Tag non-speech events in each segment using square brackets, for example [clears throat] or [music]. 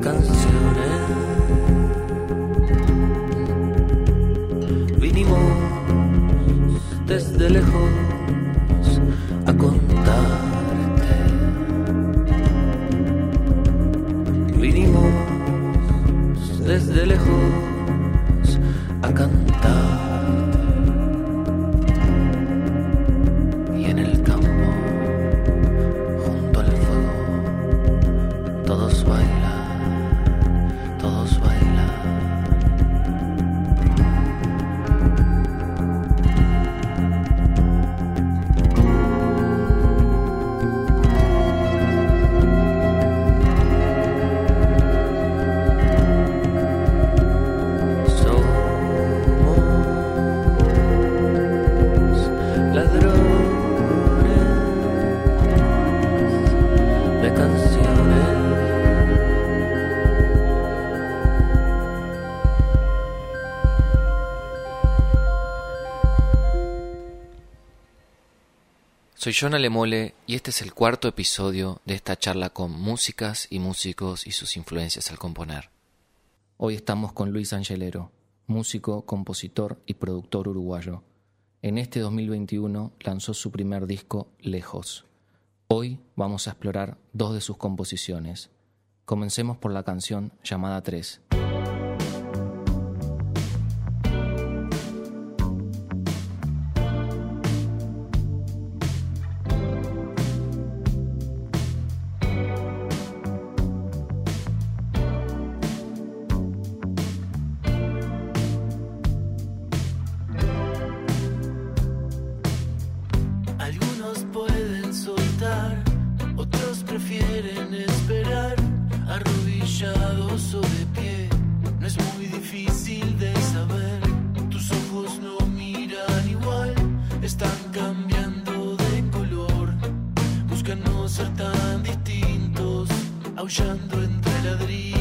de Soy Jonah Lemole y este es el cuarto episodio de esta charla con músicas y músicos y sus influencias al componer. Hoy estamos con Luis Angelero, músico, compositor y productor uruguayo. En este 2021 lanzó su primer disco Lejos. Hoy vamos a explorar dos de sus composiciones. Comencemos por la canción llamada 3. Aullando entre ladridos.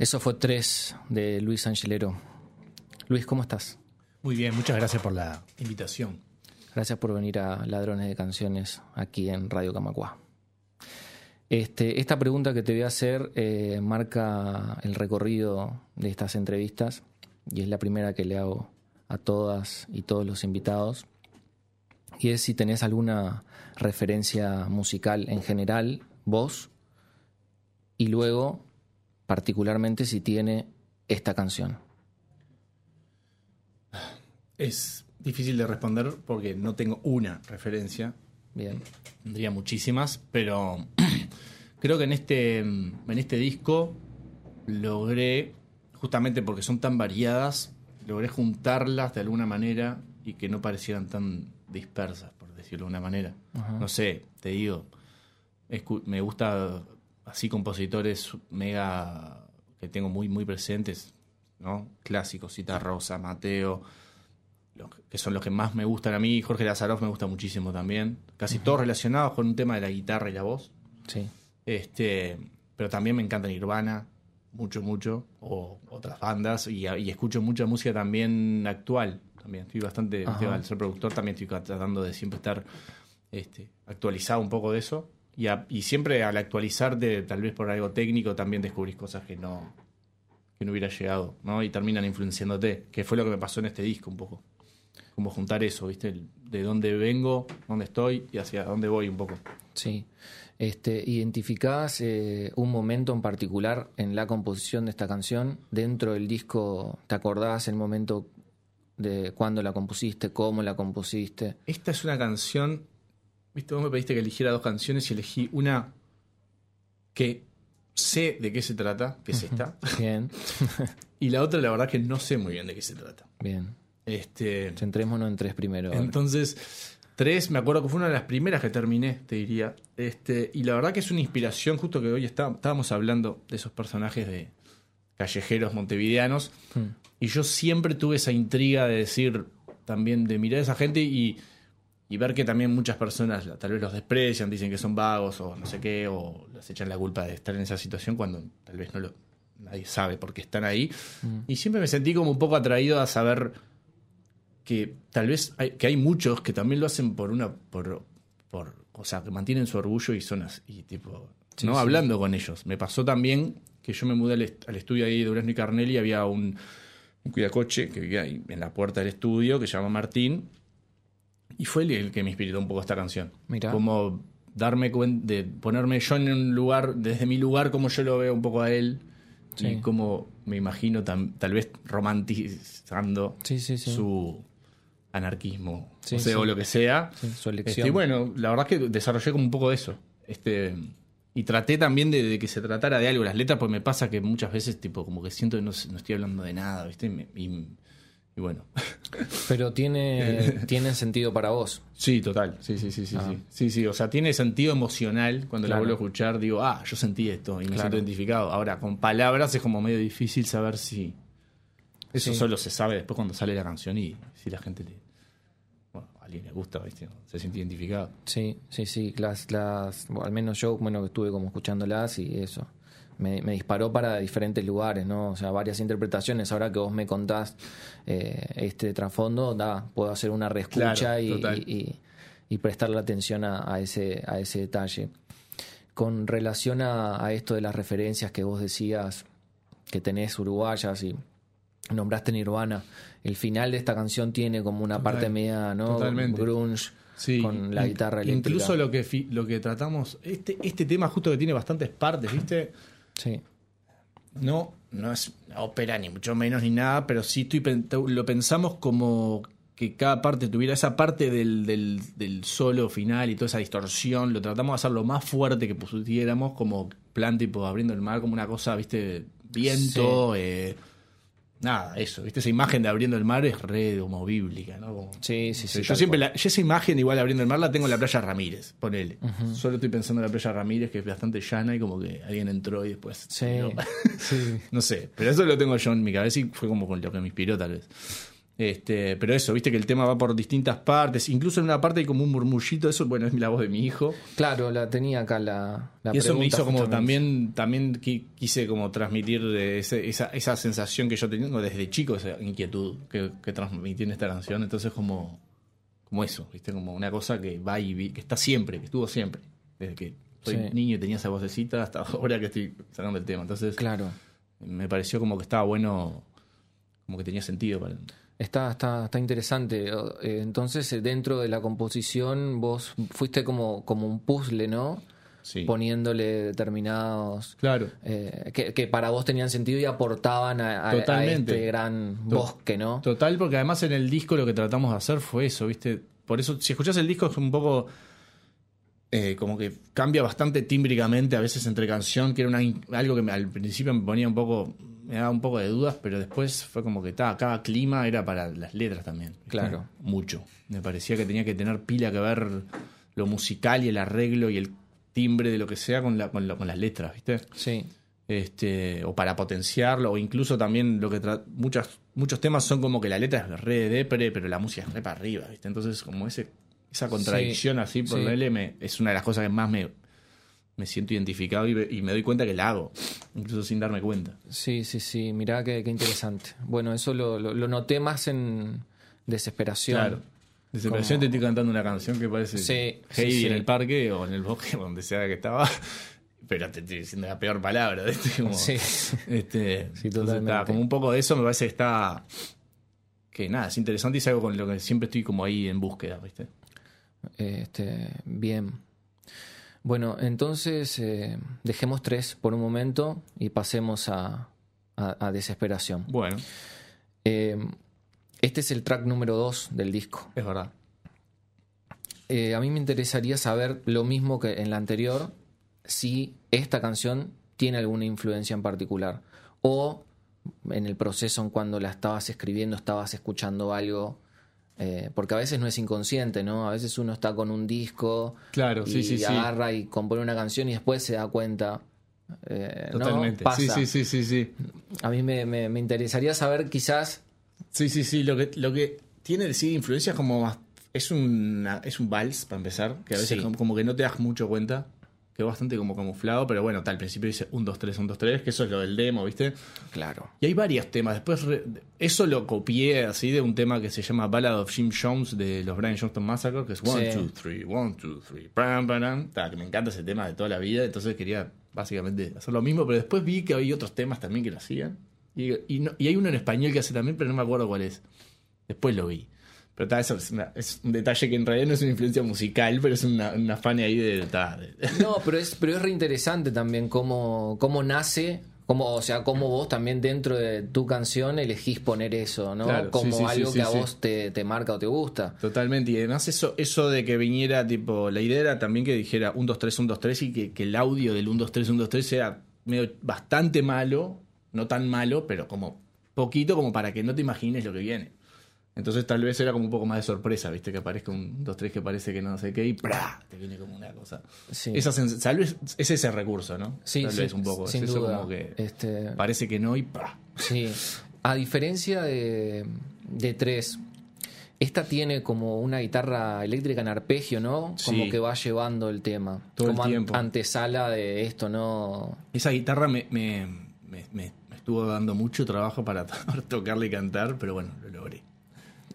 Eso fue tres de Luis Angelero. Luis, ¿cómo estás? Muy bien, muchas gracias por la invitación. Gracias por venir a Ladrones de Canciones aquí en Radio Camacuá. Este, esta pregunta que te voy a hacer eh, marca el recorrido de estas entrevistas y es la primera que le hago a todas y todos los invitados. Y es si tenés alguna referencia musical en general, vos, y luego particularmente si tiene esta canción? Es difícil de responder porque no tengo una referencia. Bien. Tendría muchísimas, pero [clears throat] creo que en este, en este disco logré, justamente porque son tan variadas, logré juntarlas de alguna manera y que no parecieran tan dispersas, por decirlo de alguna manera. No sé, te digo, me gusta así compositores mega que tengo muy, muy presentes, ¿no? Clásicos, Cita Rosa, Mateo, que son los que más me gustan a mí. Jorge Lazaroff me gusta muchísimo también. Casi todos relacionados con un tema de la guitarra y la voz. Sí. Este, pero también me encanta Nirvana, mucho, mucho, o otras bandas, y, escucho mucha música también actual. También estoy bastante, al ser productor, también estoy tratando de siempre estar este, actualizado un poco de eso. Y, siempre al actualizarte, tal vez por algo técnico, también descubrís cosas que no, que no hubiera llegado, ¿no? Y terminan influenciándote, que fue lo que me pasó en este disco un poco. Como juntar eso, ¿viste? De dónde vengo, dónde estoy y hacia dónde voy un poco. Sí. Este, ¿Identificás eh, un momento en particular en la composición de esta canción? Dentro del disco, ¿te acordás el momento de cuándo la compusiste, cómo la compusiste? Esta es una canción Viste, vos me pediste que eligiera dos canciones y elegí una que sé de qué se trata, que es esta. Bien. [laughs] y la otra, la verdad, que no sé muy bien de qué se trata. Bien. Este, Centrémonos en tres primero. Entonces, tres, me acuerdo que fue una de las primeras que terminé, te diría. Este, y la verdad que es una inspiración, justo que hoy estábamos hablando de esos personajes de callejeros montevideanos. Hmm. Y yo siempre tuve esa intriga de decir, también de mirar a esa gente y y ver que también muchas personas tal vez los desprecian, dicen que son vagos o no sé qué, o les echan la culpa de estar en esa situación cuando tal vez no lo, nadie sabe por qué están ahí. Mm. Y siempre me sentí como un poco atraído a saber que tal vez hay, que hay muchos que también lo hacen por una, por, por o sea, que mantienen su orgullo y son y tipo, no hablando con ellos. Me pasó también que yo me mudé al, estudio ahí de Durazno y Carnelli y había un, un cuidacoche que vivía ahí en la puerta del estudio que se llama Martín y fue el que me inspiró un poco esta canción. Mira. Como darme cuenta de ponerme yo en un lugar, desde mi lugar, como yo lo veo un poco a él. Y como me imagino tal vez romantizando su anarquismo, o lo que sea. su elección. y bueno, la verdad es que desarrollé como un poco eso. Este, y traté también de, que se tratara de algo las letras, pues me pasa que muchas veces, tipo, como que siento que no, estoy hablando de nada, ¿viste? y y bueno. Pero tiene, [laughs] tiene sentido para vos. Sí, total. Sí, sí, sí, sí, ah. sí. Sí, sí. O sea, tiene sentido emocional cuando la vuelvo a escuchar. Digo, ah, yo sentí esto y me siento identificado. Ahora, con palabras es como medio difícil saber si. Eso solo se sabe después cuando sale la canción y si la gente le. Bueno, a alguien le gusta, ¿viste? se siente identificado. Sí, sí, sí. Las, las, al menos yo, bueno, estuve como escuchándolas y eso me, disparó para diferentes lugares, ¿no? O sea, varias interpretaciones. Ahora que vos me contás eh, este trasfondo, da, puedo hacer una reescucha y, y, prestarle atención a, ese, a ese detalle. Con relación a, esto de las referencias que vos decías que tenés uruguayas y nombraste Nirvana, el final de esta canción tiene como una parte media, ¿no? Grunge. con la guitarra eléctrica. Incluso lo que, lo que tratamos, este, este tema justo que tiene bastantes partes, ¿viste? Sí. No, no es ópera, ni mucho menos, ni nada, pero sí lo pensamos como que cada parte tuviera esa parte del, del, solo final y toda esa distorsión, lo tratamos de hacer lo más fuerte que pudiéramos, como plan tipo abriendo el mar, como una cosa, viste, viento, eh, nada, eso, ¿viste? Esa imagen de abriendo el mar es re como bíblica, ¿no? sí, sí, sí. Yo siempre, esa imagen igual abriendo el mar la tengo en la playa Ramírez, ponele. Solo estoy pensando en la playa Ramírez, que es bastante llana y como que alguien entró y después. Sí, ¿no? sí. [laughs] no sé, pero eso lo tengo yo en mi cabeza y fue como con lo que me inspiró, tal vez. Este, pero eso, viste que el tema va por distintas partes. Incluso en una parte hay como un murmullito. Eso, bueno, es la voz de mi hijo. Claro, la tenía acá la, la y eso me hizo como también, también qui- quise como transmitir ese- esa, esa sensación que yo tenía desde chico, esa inquietud que, que transmití en esta canción. Entonces como, como eso, viste, como una cosa que va y que está siempre, que estuvo siempre. Desde que soy Sí. niño y tenía esa vocecita hasta [laughs] ahora que estoy sacando el tema. Entonces Claro. me pareció como que estaba bueno, como que tenía sentido para Está, está, está interesante. Eh, Entonces, eh, dentro de la composición, vos fuiste como, como un puzzle, ¿no? Sí. Poniéndole determinados. Claro. eh, que, que para vos tenían sentido y aportaban a, a- a Totalmente. este gran To- bosque, ¿no? Total, porque además en el disco lo que tratamos de hacer fue eso, ¿viste? Por eso, si escuchás el disco es un poco. Eh, como que cambia bastante tímbricamente a veces entre canción, que era una, algo que me- al principio me ponía un poco. me daba un poco de dudas, pero después fue como que ta, cada clima era para las letras también. Claro. Mucho. Me parecía que tenía que tener pila que ver lo musical y el arreglo y el timbre de lo que sea con, la, con, la- con las letras, ¿viste? Sí. este o para potenciarlo o incluso también lo que muchas muchos temas son como que la letra es re de depre pero la música es re para arriba ¿viste? entonces como ese esa contradicción así por sí. Me- es una de las cosas que más me, me siento identificado y, me- y me doy cuenta que la hago incluso sin darme cuenta Sí, sí, sí. Mirá qué, qué interesante. Bueno, eso lo, lo, lo noté más en desesperación. claro desesperación Como- te estoy cantando una canción que parece Sí, sí. en el parque o en el bosque [laughs] donde sea que estaba pero te estoy diciendo la peor palabra [laughs] ¿viste? Como- Sí. Este, Sí, totalmente. está, como un poco de eso me parece que está. Que nada, es interesante y es algo con lo que siempre estoy como ahí en búsqueda, ¿viste? Este, bien. Bueno, entonces eh, dejemos tres por un momento y pasemos a, a- a desesperación. Bueno, Eh, este es el track número dos del disco. es verdad. Eh, a mí me interesaría saber lo mismo que en la anterior, si esta canción tiene alguna influencia en particular. O en el proceso en cuando la estabas escribiendo, estabas escuchando algo. Eh, porque a veces no es inconsciente, ¿no? A veces uno está con un disco Claro, y sí, sí, sí. agarra y compone una canción y después se da cuenta. eh, ¿no? Totalmente. Pasa. Sí, sí, sí, sí, sí. A mí me, me- me interesaría saber quizás Sí, sí, sí. Lo que, lo que tiene sí influencia es como más. Es, una, es un vals, para empezar, que a veces como que no te das mucho cuenta. Quedó bastante como camuflado, pero bueno, tal, al principio dice 1, 2, 3, 1, 2, 3, que eso es lo del demo, ¿viste? Claro. Y hay varios temas. Después, re- eso lo copié así de un tema que se llama Ballad of Jim Jones de los Brian Johnston Massacre, que es 1, Sí. 2, 3, 1, 2, 3, pam, pam, que me encanta ese tema de toda la vida, entonces quería básicamente hacer lo mismo, pero después vi que hay otros temas también que lo hacían. Y, y, no- y hay uno en español que hace también, pero no me acuerdo cuál es. Después lo vi. Pero ta, eso es, una- es un detalle que en realidad no es una influencia musical, pero es una, una fan ahí de... ta, de- No, pero es, pero es reinteresante también cómo, cómo nace, cómo, o sea, cómo vos también dentro de tu canción elegís poner eso, ¿no? Claro, como sí, sí, algo sí, que a vos te, te marca o te gusta. Totalmente, y además eso, eso de que viniera, tipo, la idea era también que dijera 1, 2, 3, 1, 2, 3 y que, que el audio del 1, 2, 3, 1, 2, 3 sea medio, bastante malo, no tan malo, pero como poquito como para que no te imagines lo que viene. Entonces tal vez era como un poco más de sorpresa, ¿viste? Que aparezca un 2, 3 que parece que no sé qué y ¡pra! te viene como una cosa. Sí. Esa tal vez es ese recurso, ¿no? Sí, tal sí, vez un poco. es sin eso duda. como que Este, parece que no y ¡pra! sí. A diferencia de, de tres, esta tiene como una guitarra eléctrica en arpegio, ¿no? Como Sí. que va llevando el tema. Todo el como an- tiempo. antesala de esto, ¿no? Esa guitarra me, me, me- me- estuvo dando mucho trabajo para to- [laughs] tocarla y cantar, pero bueno, lo logré.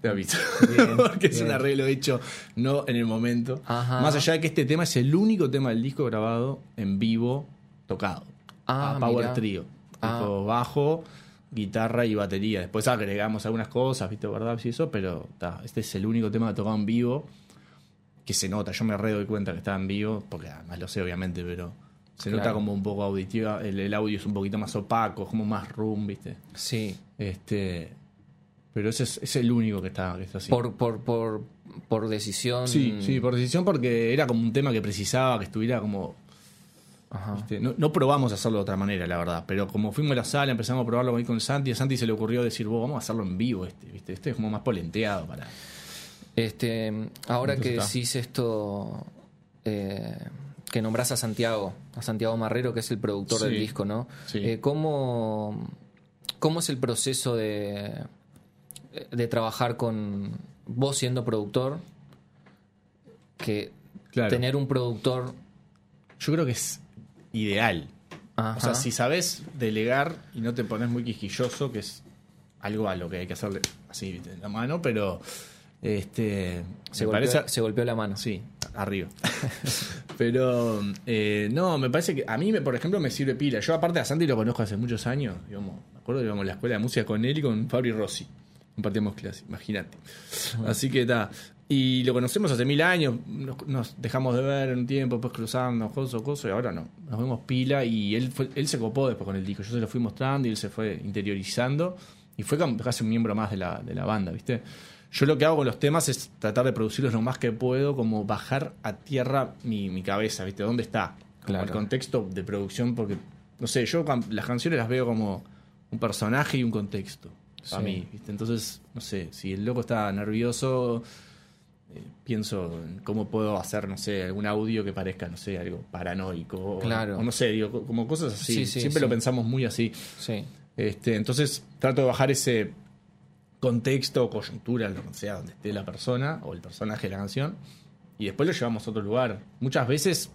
Aviso. Bien, [laughs] Porque es bien. un arreglo hecho no en el momento. Ajá. Más allá de que este tema es el único tema del disco grabado en vivo tocado. Ah, a Power. Trio. Ah. Bajo, guitarra y batería. Después agregamos algunas cosas, ¿viste? ¿Verdad? Y eso, pero ta, este es el único tema tocado en vivo que se nota. Yo me re doy cuenta que está en vivo, porque además lo sé, obviamente, pero se Claro. nota como un poco auditiva. El, el audio es un poquito más opaco, como más room, ¿viste? Sí. Este. Pero ese es, es el único que está, que está así. Por, por, por, por decisión. Sí, sí, por decisión, porque era como un tema que precisaba que estuviera como. Ajá. ¿viste? No, no probamos hacerlo de otra manera, la verdad. Pero como fuimos a la sala, empezamos a probarlo ahí con Santi. A Santi se le ocurrió decir, "Vos, vamos a hacerlo en vivo este, ¿viste? Este es como más polenteado para. Este, ahora Entonces que está. decís esto, eh, que nombrás a Santiago, a Santiago Marrero, que es el productor Sí, del disco, ¿no? sí. Eh, ¿cómo, ¿Cómo es el proceso de, de trabajar con vos siendo productor que Claro. tener un productor. Yo creo que es ideal. Ajá. O sea, si sabes delegar y no te pones muy quisquilloso, que es algo a lo que hay que hacerle así en la mano, pero este se, golpeó, parece se golpeó la mano. sí, arriba. [laughs] pero eh, no, me parece que a mí, me, por ejemplo, me sirve pila. Yo aparte a Santi lo conozco hace muchos años, digamos, me acuerdo que íbamos a la escuela de música con él y con Fabri Rossi. Compartíamos clase, imagínate. Así que está. Y lo conocemos hace mil años, nos, nos dejamos de ver en un tiempo, después cruzamos, cosas, cosas, y ahora no. Nos vemos pila y él fue, él se copó después con el disco. Yo se lo fui mostrando y él se fue interiorizando y fue casi un miembro más de la, de la banda, ¿viste? Yo lo que hago con los temas es tratar de producirlos lo más que puedo, como bajar a tierra mi, mi cabeza, ¿viste? ¿Dónde está? Como Claro. el contexto de producción, porque, no sé, yo las canciones las veo como un personaje y un contexto. A Sí. mí, ¿viste? Entonces, no sé, si el loco está nervioso, eh, pienso en cómo puedo hacer, no sé, algún audio que parezca, no sé, algo paranoico. o- Claro. O, no sé, digo, co- como cosas así. Sí, sí, Siempre lo pensamos muy así. Sí. Este, entonces, trato de bajar ese contexto o coyuntura, lo que sea, donde esté la persona o el personaje de la canción, y después lo llevamos a otro lugar. Muchas veces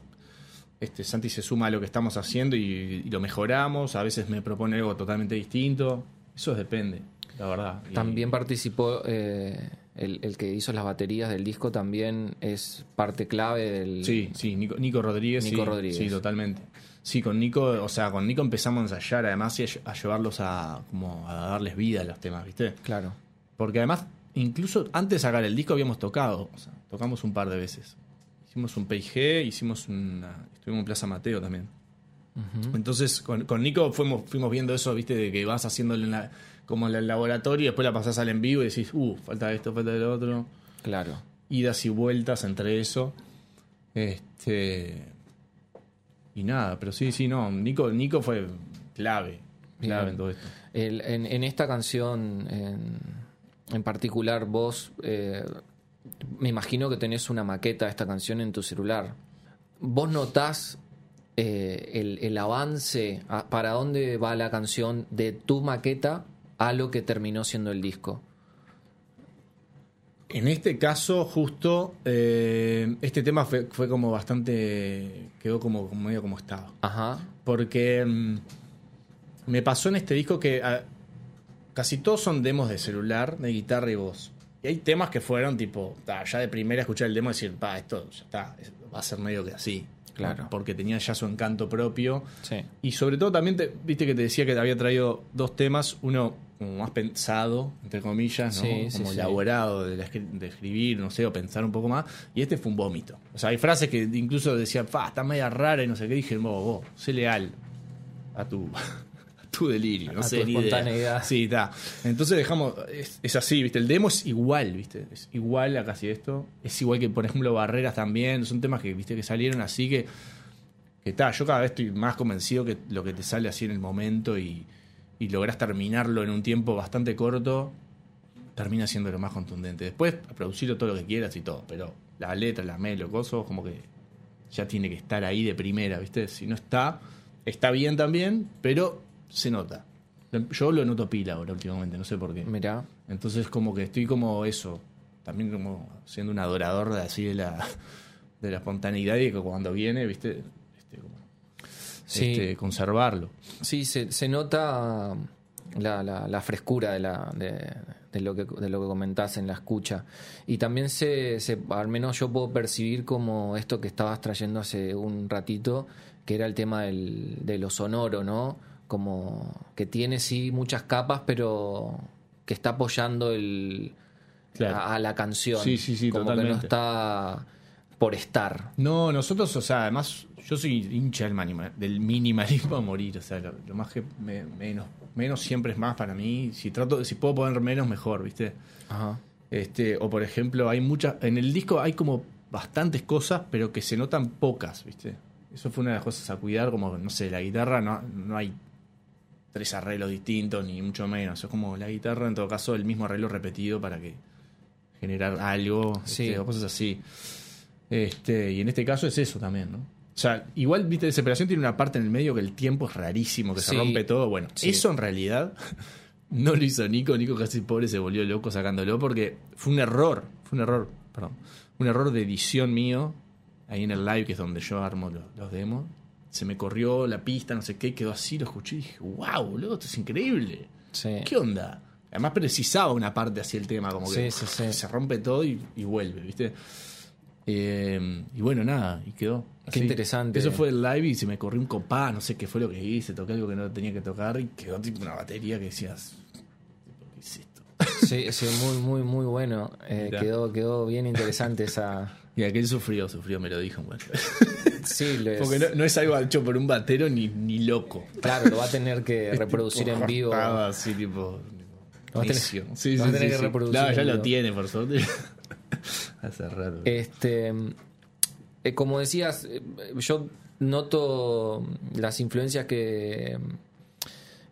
este, Santi se suma a lo que estamos haciendo y, y lo mejoramos, a veces me propone algo totalmente distinto. Eso depende, la verdad. Y- También participó eh, el, el que hizo las baterías del disco, también es parte clave del. Sí, sí, Nico, Nico Rodríguez. Nico sí, Rodríguez. Sí, totalmente. Sí, con Nico, o sea, con Nico empezamos a ensayar además y a llevarlos a, como a darles vida a los temas, ¿viste? Claro. Porque además, incluso antes de sacar el disco habíamos tocado, o sea, tocamos un par de veces. Hicimos un PIG, hicimos una, estuvimos en Plaza Mateo también. Entonces, con, con Nico fuimos, fuimos viendo eso, viste, de que vas haciéndolo en la- como en el laboratorio y después la pasás al en vivo y decís, uh, falta esto, falta lo otro. Claro. Idas y vueltas entre eso. Este. Y nada, pero sí, sí, no. Nico, Nico fue clave. Clave en todo esto. El- en, en esta canción en, en particular, vos eh, me imagino que tenés una maqueta de esta canción en tu celular. ¿Vos notás eh, el, el avance, a- para dónde va la canción de tu maqueta a lo que terminó siendo el disco? En este caso, justo, eh, este tema fue, fue como bastante. quedó como, como medio como estaba. Ajá. Porque mm, me pasó en este disco que ah, casi todos son demos de celular, de guitarra y voz. Y hay temas que fueron tipo, ta, ya de primera escuchar el demo y decir, pa, esto ya está, es- va a ser medio que así. Claro. Porque tenía ya su encanto propio. Sí. Y sobre todo también, te- viste que te decía que te había traído dos temas, uno como más pensado, entre comillas, ¿no? Sí, como sí. elaborado de, de escribir, no sé, o pensar un poco más. Y este fue un vómito. O sea, hay frases que incluso decían, fa, está media rara y no sé qué. Dije, vos, vos, sé leal a tu, tu delirio, no A sé, tu ni idea. espontaneidad. Sí, está. Entonces dejamos, es, es así, viste, el demo es igual, viste, es igual a casi esto. Es igual que, por ejemplo, Barreras también. Son temas que, viste, que salieron así que que está, yo cada vez estoy más convencido que lo que te sale así en el momento y, y lográs terminarlo en un tiempo bastante corto, termina siendo lo más contundente. Después, producirlo todo lo que quieras y todo, pero la letra, la melo, cosas, como que ya tiene que estar ahí de primera, ¿viste? Si no está, está bien también, pero se nota. Yo lo noto pila ahora últimamente, no sé por qué. Mirá. Entonces como que estoy como eso, también como siendo un adorador de así de la, de la espontaneidad y que cuando viene, viste, este, como, Sí. este, conservarlo. Sí, se, se nota la, la- la frescura de, la, de, de lo que, de lo que comentás en la escucha. Y también se, se, al menos yo puedo percibir como esto que estabas trayendo hace un ratito, que era el tema del, de lo sonoro, ¿no? Como que tiene sí muchas capas, pero que está apoyando el, Claro. a, a la canción. Sí, sí, sí, como que totalmente. no está por estar. No, nosotros, o sea, además, yo soy hincha del, minimalismo a morir, o sea, lo, lo más que me- menos, menos siempre es más para mí. Si trato, si puedo poner menos, mejor, ¿viste? Ajá. Este, o por ejemplo, hay muchas. En el disco hay como bastantes cosas, pero que se notan pocas, ¿viste? Eso fue una de las cosas a cuidar, como, no sé, la guitarra no, no hay tres arreglos distintos, ni mucho menos. Es como la guitarra, en todo caso, el mismo arreglo repetido para que generar algo, Sí. este, o cosas así. Este, y en este caso es eso también, ¿no? O sea, igual, viste, Desesperación tiene una parte en el medio que el tiempo es rarísimo, que Sí. se rompe todo. Bueno, Sí. eso en realidad [laughs] no lo hizo Nico. Nico casi pobre se volvió loco sacándolo porque fue un error. Fue un error, perdón. Un error de edición mío. Ahí en el live, que es donde yo armo los, los demos. Se me corrió la pista, no sé qué, quedó así, lo escuché y dije, wow, boludo, esto es increíble. Sí. ¿Qué onda? Además precisaba una parte así el tema, como que Sí, se rompe todo y, y vuelve, ¿viste? Eh, y bueno, nada, y quedó. Qué interesante. Eso fue el live y se me corrió un copá, no sé qué fue lo que hice, toqué algo que no tenía que tocar y quedó tipo una batería que decías, ¿qué es esto? [laughs] Sí, sí, muy, muy, muy bueno. Eh, quedó, quedó bien interesante esa. [laughs] Y aquel sufrió, sufrió, me lo dijo. Bueno. [laughs] Sí, [laughs] lo es. Porque no, no es algo hecho por un batero ni, ni loco. Claro, lo va a tener que [laughs] reproducir en vivo. raspado Así, tipo. Lo va a tener- necio. Sí, lo sí, va a tener sí, que sí. reproducir en ya lo tiene, por suerte. [laughs] Hace rato. Este, eh, como decías, eh, yo noto las influencias que,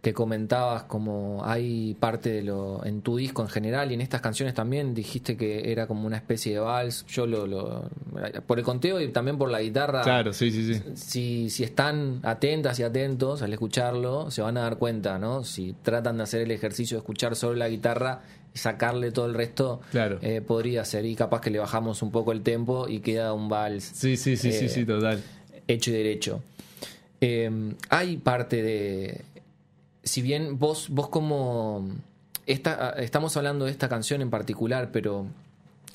que comentabas, como hay parte de lo en tu disco en general y en estas canciones también dijiste que era como una especie de vals. Yo lo, lo por el conteo y también por la guitarra. Claro, sí, sí, sí. Si, si están atentas y atentos al escucharlo, se van a dar cuenta, ¿no? Si tratan de hacer el ejercicio de escuchar solo la guitarra y sacarle todo el resto, Claro. eh, podría ser. Y capaz que le bajamos un poco el tempo y queda un vals Sí, sí, sí, sí, Eh, sí, total. hecho y derecho. Eh, hay parte de. Si bien vos, vos como. Esta, estamos hablando de esta canción en particular, pero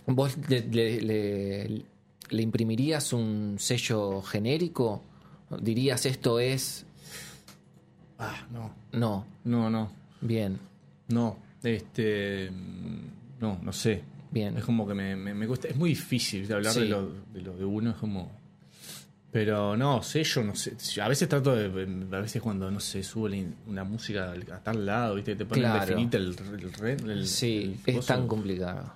vos le, le- le- le imprimirías un sello genérico? ¿Dirías esto es.? Ah, no. No, No, no. bien, No. Este. No, no sé. bien. Es como que me, me, me cuesta. Es muy difícil hablar de, lo, de lo de uno. Es como. Pero no, sé, yo no sé. A veces trato de. A veces cuando, no sé, in- una música a tal lado, ¿viste? Te ponen Claro. definite el, el, Sí, el es tan complicado.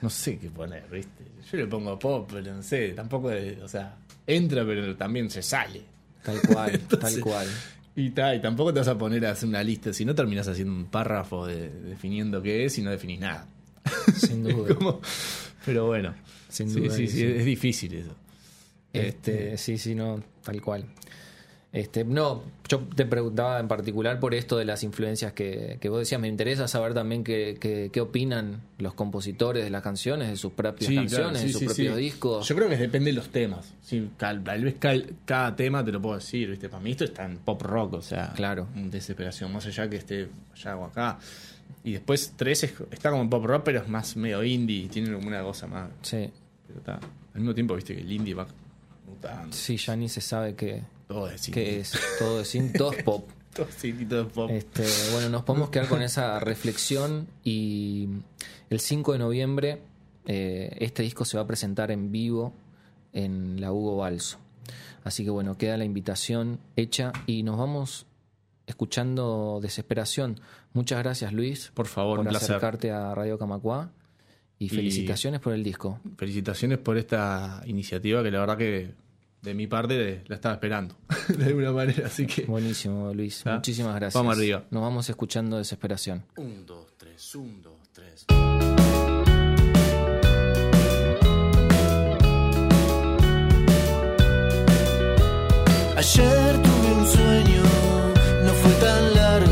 No sé qué poner, ¿viste? Yo le pongo pop, pero no sé. Tampoco. o sea, entra, pero también se sale. Tal cual, [laughs] Entonces- tal cual. Y, ta, y tampoco te vas a poner a hacer una lista, si no terminas haciendo un párrafo de- definiendo qué es y no definís nada. Sin [laughs] duda. Como- pero bueno, Sin duda sí, sí, sí. es difícil eso. Este, sí, sí, no, tal cual. Este, no, yo te preguntaba en particular por esto de las influencias que, que vos decías. Me interesa saber también qué, qué, qué opinan los compositores de las canciones, de sus propias Sí, canciones, claro, sí, de sus sí, propios discos. Yo creo que depende de los temas. Tal vez cada tema te lo puedo decir, ¿viste? Para mí esto está en pop rock, o sea, Claro. desesperación, más allá que esté allá o acá. Y después tres es- está como en pop rock, pero es más medio indie, tiene como una cosa más. Sí, Pero está. Al mismo tiempo, viste que el indie va sí, ya ni se sabe qué, Todo es qué indie. es. Todo es, in- todo es [laughs] pop. Todo es indie, todo es pop. Este, bueno, nos podemos quedar con esa reflexión y el 5 de noviembre eh, este disco se va a presentar en vivo en la Hugo Balso. Así que bueno, queda la invitación hecha y nos vamos escuchando Desesperación. Muchas gracias Luis Por favor, por un placer. acercarte a Radio Camacuá y felicitaciones por el disco. Felicitaciones por esta iniciativa que la verdad que de mi parte la estaba esperando. [laughs] de alguna manera, así que. Buenísimo Luis, ¿Ah? muchísimas gracias. Vamos arriba. Nos vamos escuchando Desesperación. Un, dos, tres, un, dos, tres. Ayer tuve un sueño, no fue tan largo,